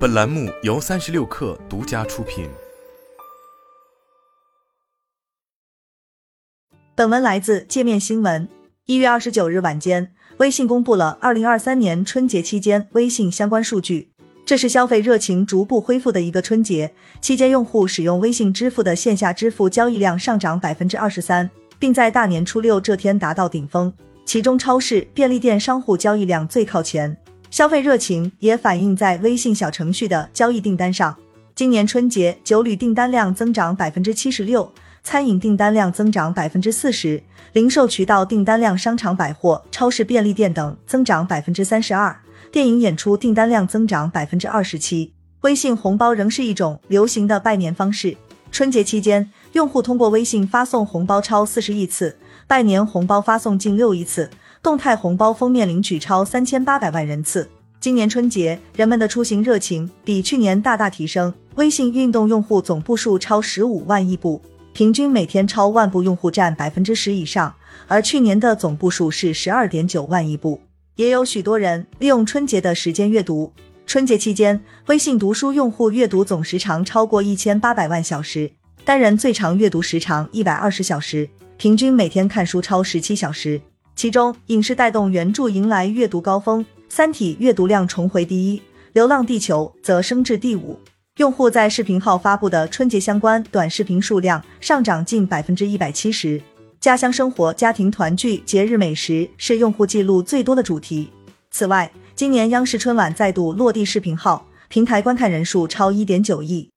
本栏目由三十六氪独家出品。本文来自界面新闻。一月二十九日晚间，微信公布了二零二三年春节期间微信相关数据。这是消费热情逐步恢复的一个春节期间，用户使用微信支付的线下支付交易量上涨百分之二十三，并在大年初六这天达到顶峰。其中，超市、便利店商户交易量最靠前。消费热情也反映在微信小程序的交易订单上。今年春节酒旅订单量增长百分之七十六，餐饮订单量增长百分之四十，零售渠道订单量商场、百货、超市、便利店等增长百分之三十二，电影演出订单量增长百分之二十七。微信红包仍是一种流行的拜年方式。春节期间，用户通过微信发送红包超四十亿次，拜年红包发送近六亿次。动态红包封面领取超三千八百万人次。今年春节，人们的出行热情比去年大大提升。微信运动用户总步数超十五万亿步，平均每天超万步用户占百分之十以上，而去年的总步数是十二点九万亿步。也有许多人利用春节的时间阅读。春节期间，微信读书用户阅读总时长超过一千八百万小时，单人最长阅读时长一百二十小时，平均每天看书超十七小时。其中，影视带动原著迎来阅读高峰，《三体》阅读量重回第一，《流浪地球》则升至第五。用户在视频号发布的春节相关短视频数量上涨近百分之一百七十。家乡生活、家庭团聚、节日美食是用户记录最多的主题。此外，今年央视春晚再度落地视频号，平台观看人数超一点九亿。